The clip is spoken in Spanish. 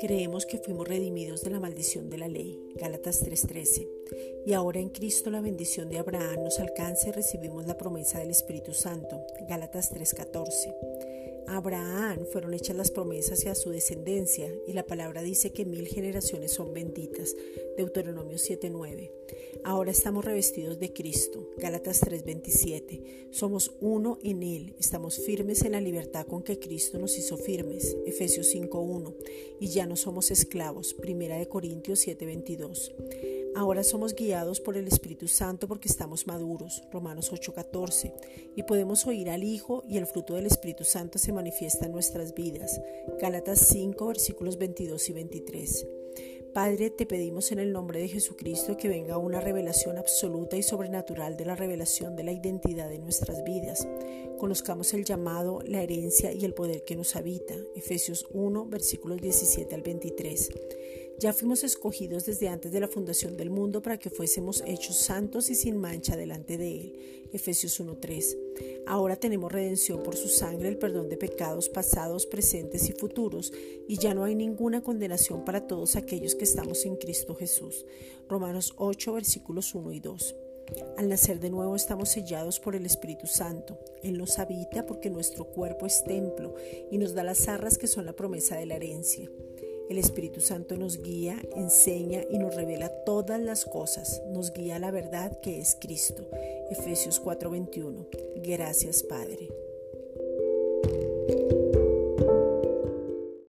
Creemos que fuimos redimidos de la maldición de la ley, Gálatas 3:13, y ahora en Cristo la bendición de Abraham nos alcanza y recibimos la promesa del Espíritu Santo, Gálatas 3:14. Abraham fueron hechas las promesas y a su descendencia, y la palabra dice que mil generaciones son benditas. Deuteronomio 7:9. Ahora estamos revestidos de Cristo. Gálatas 3:27. Somos uno en Él. Estamos firmes en la libertad con que Cristo nos hizo firmes. Efesios 5:1. Y ya no somos esclavos. Primera de Corintios 7:22. Ahora somos guiados por el Espíritu Santo porque estamos maduros, Romanos 8:14, y podemos oír al Hijo y el fruto del Espíritu Santo se manifiesta en nuestras vidas, Gálatas 5 versículos 22 y 23. Padre, te pedimos en el nombre de Jesucristo que venga una revelación absoluta y sobrenatural de la revelación de la identidad de nuestras vidas. Conozcamos el llamado, la herencia y el poder que nos habita. Efesios 1, versículos 17 al 23. Ya fuimos escogidos desde antes de la fundación del mundo para que fuésemos hechos santos y sin mancha delante de Él. Efesios 1.3. Ahora tenemos redención por su sangre, el perdón de pecados pasados, presentes y futuros, y ya no hay ninguna condenación para todos aquellos que estamos en Cristo Jesús. Romanos 8, versículos 1 y 2. Al nacer de nuevo estamos sellados por el Espíritu Santo. Él nos habita porque nuestro cuerpo es templo y nos da las arras que son la promesa de la herencia. El Espíritu Santo nos guía, enseña y nos revela todas las cosas. Nos guía a la verdad que es Cristo. Efesios 4:21. Gracias Padre.